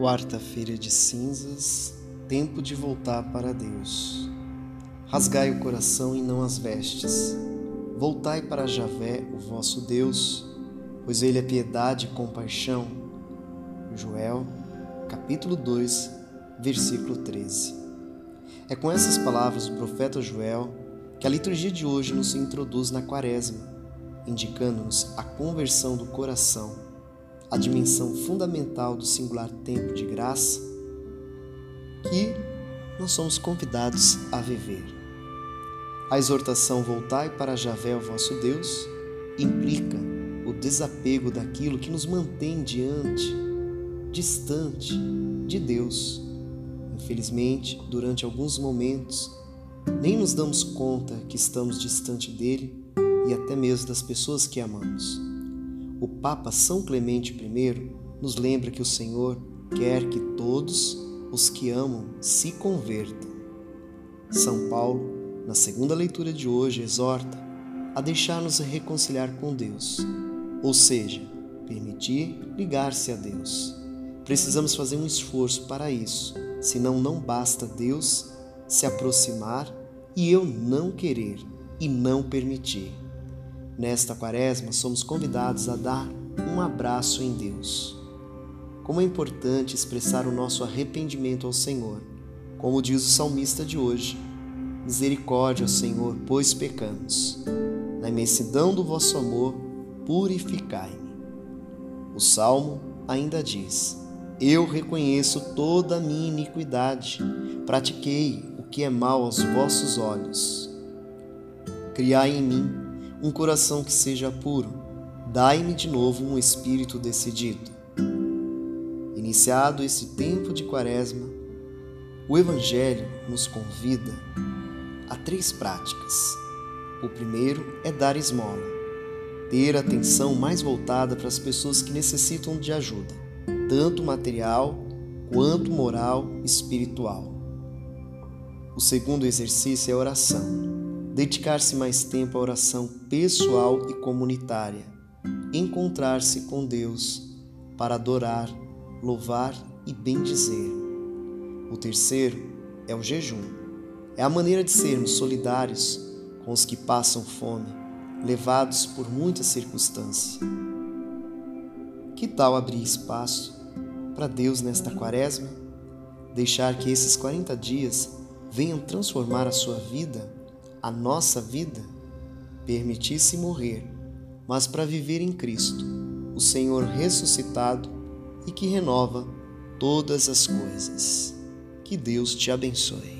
Quarta-feira de cinzas, tempo de voltar para Deus. Rasgai o coração e não as vestes. Voltai para Javé, o vosso Deus, pois ele é piedade e compaixão. Joel, capítulo 2, versículo 13. É com essas palavras do profeta Joel que a liturgia de hoje nos introduz na Quaresma, indicando-nos a conversão do coração a dimensão fundamental do singular tempo de graça que nós somos convidados a viver. A exortação Voltai para Javé, o vosso Deus, implica o desapego daquilo que nos mantém diante, distante de Deus. Infelizmente, durante alguns momentos, nem nos damos conta que estamos distante dele e até mesmo das pessoas que amamos o Papa São Clemente I nos lembra que o Senhor quer que todos os que amam se convertam. São Paulo, na segunda leitura de hoje, exorta a deixar-nos reconciliar com Deus, ou seja, permitir ligar-se a Deus. Precisamos fazer um esforço para isso, senão não basta Deus se aproximar e eu não querer e não permitir. Nesta quaresma, somos convidados a dar um abraço em Deus. Como é importante expressar o nosso arrependimento ao Senhor, como diz o salmista de hoje: Misericórdia, Senhor, pois pecamos. Na imensidão do vosso amor, purificai-me. O salmo ainda diz: Eu reconheço toda a minha iniquidade, pratiquei o que é mal aos vossos olhos. Criai em mim um coração que seja puro. Dai-me de novo um espírito decidido. Iniciado esse tempo de Quaresma, o Evangelho nos convida a três práticas. O primeiro é dar esmola, ter atenção mais voltada para as pessoas que necessitam de ajuda, tanto material quanto moral e espiritual. O segundo exercício é oração dedicar-se mais tempo à oração pessoal e comunitária, encontrar-se com Deus para adorar, louvar e bendizer. O terceiro é o jejum. É a maneira de sermos solidários com os que passam fome, levados por muitas circunstâncias. Que tal abrir espaço para Deus nesta quaresma? Deixar que esses 40 dias venham transformar a sua vida a nossa vida, permitisse morrer, mas para viver em Cristo, o Senhor ressuscitado e que renova todas as coisas. Que Deus te abençoe.